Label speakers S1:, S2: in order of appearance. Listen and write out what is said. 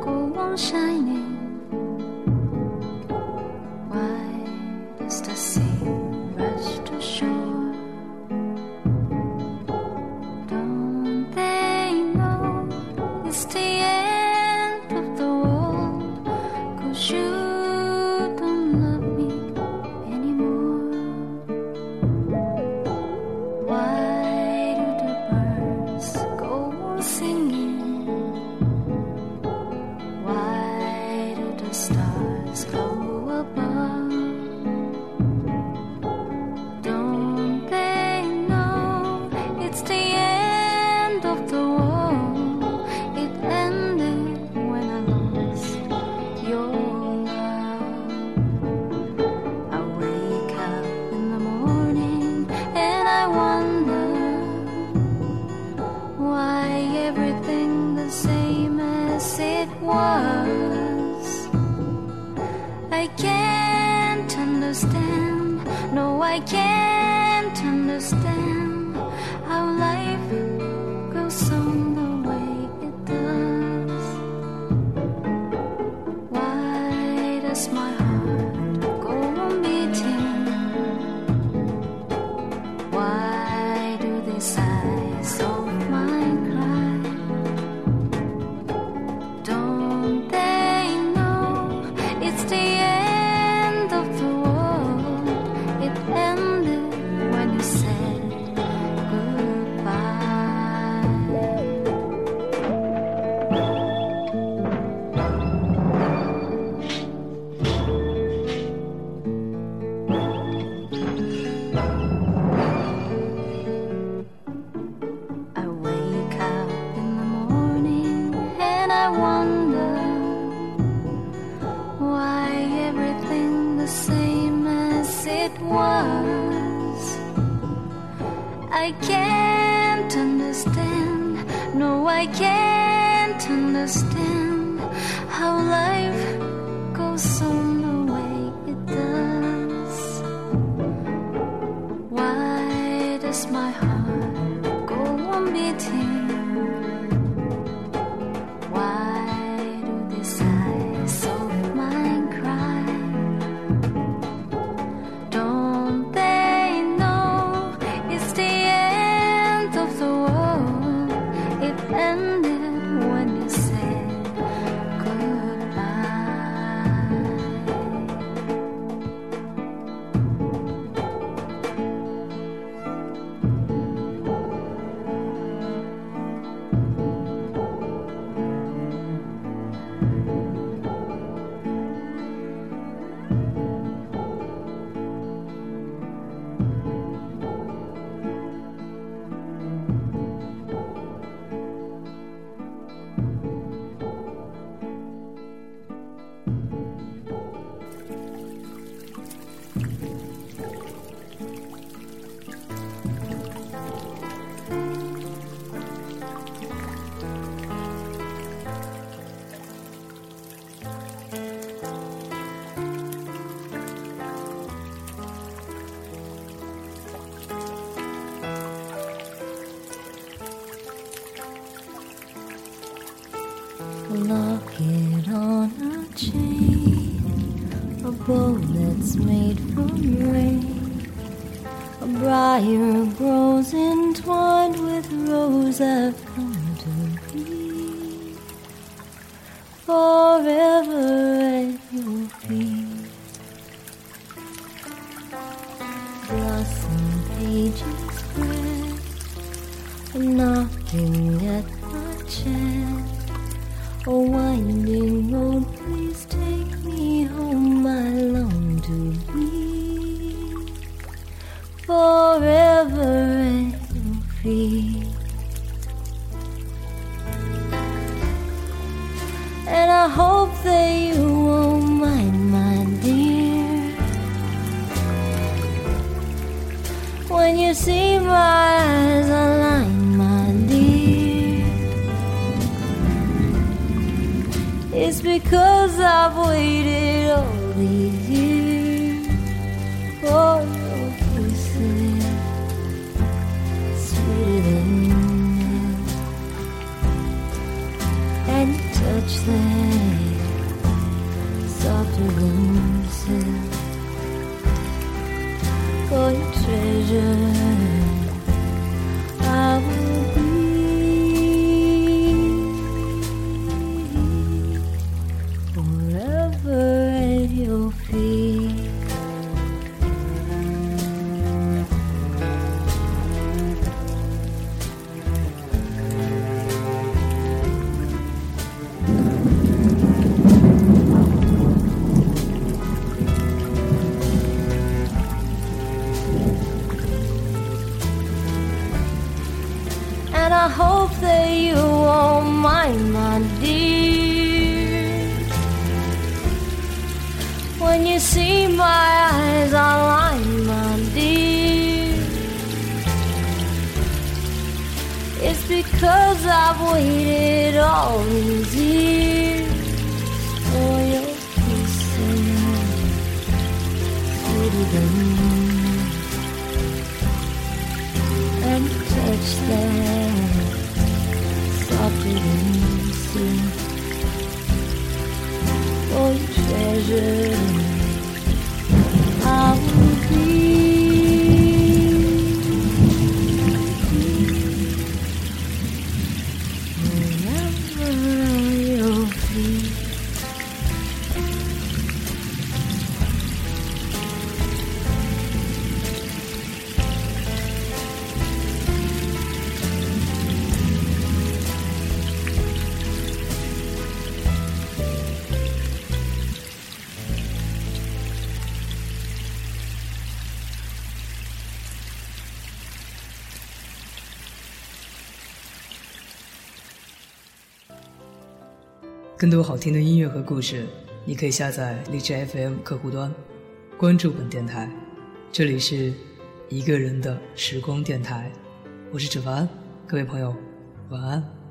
S1: 过往身影 stop. I can't understand No, I can't understand how life goes on the way it does. Why does my same as it was. I can't
S2: understand, no, I can't understand how life that's made from rain. A briar grows entwined with rose I've come to be. Forever at your feet. Blossom pages spread, knocking at my chest forever your feet. And I hope that you won't mind, my dear. When you see my eyes align, my dear, it's because I've waited treasure. I hope that you won't mind, my dear. When you see my eyes align, my dear. It's because I've waited all these years for your than milk and touch that treasure,
S3: 更多好听的音乐和故事，你可以下载荔枝 FM 客户端，关注本电台。这里是一个人的时光电台，我是芷凡，各位朋友，晚安。